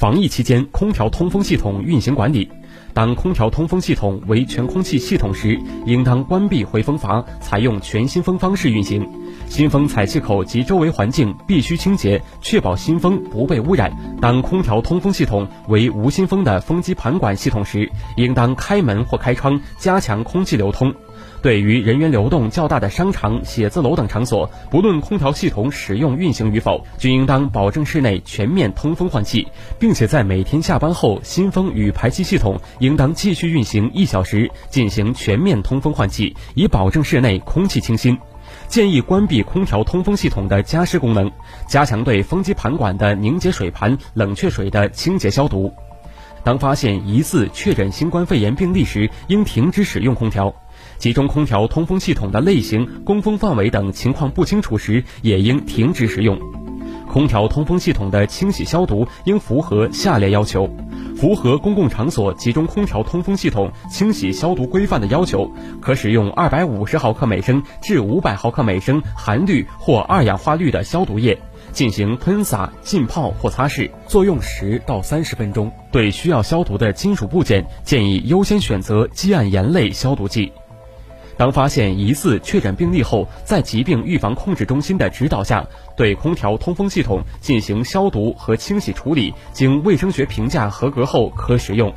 防疫期间空调通风系统运行管理。当空调通风系统为全空气系统时，应当关闭回风阀，采用全新风方式运行。新风采气口及周围环境必须清洁，确保新风不被污染。当空调通风系统为无新风的风机盘管系统时，应当开门或开窗，加强空气流通。对于人员流动较大的商场、写字楼等场所，不论空调系统使用运行与否，均应当保证室内全面通风换气，并且在每天下班后，新风与排气系统应当继续运行一小时，进行全面通风换气，以保证室内空气清新。建议关闭空调通风系统的加湿功能，加强对风机盘管的凝结水盘、冷却水的清洁消毒。当发现疑似确诊新冠肺炎病例时，应停止使用空调。集中空调通风系统的类型、供风范围等情况不清楚时，也应停止使用。空调通风系统的清洗消毒应符合下列要求：符合公共场所集中空调通风系统清洗消毒规范的要求，可使用二百五十毫克每升至五百毫克每升含氯或二氧化氯的消毒液，进行喷洒、浸泡或擦拭，作用十到三十分钟。对需要消毒的金属部件，建议优先选择基胺盐类消毒剂。当发现疑似确诊病例后，在疾病预防控制中心的指导下，对空调通风系统进行消毒和清洗处理，经卫生学评价合格后可使用。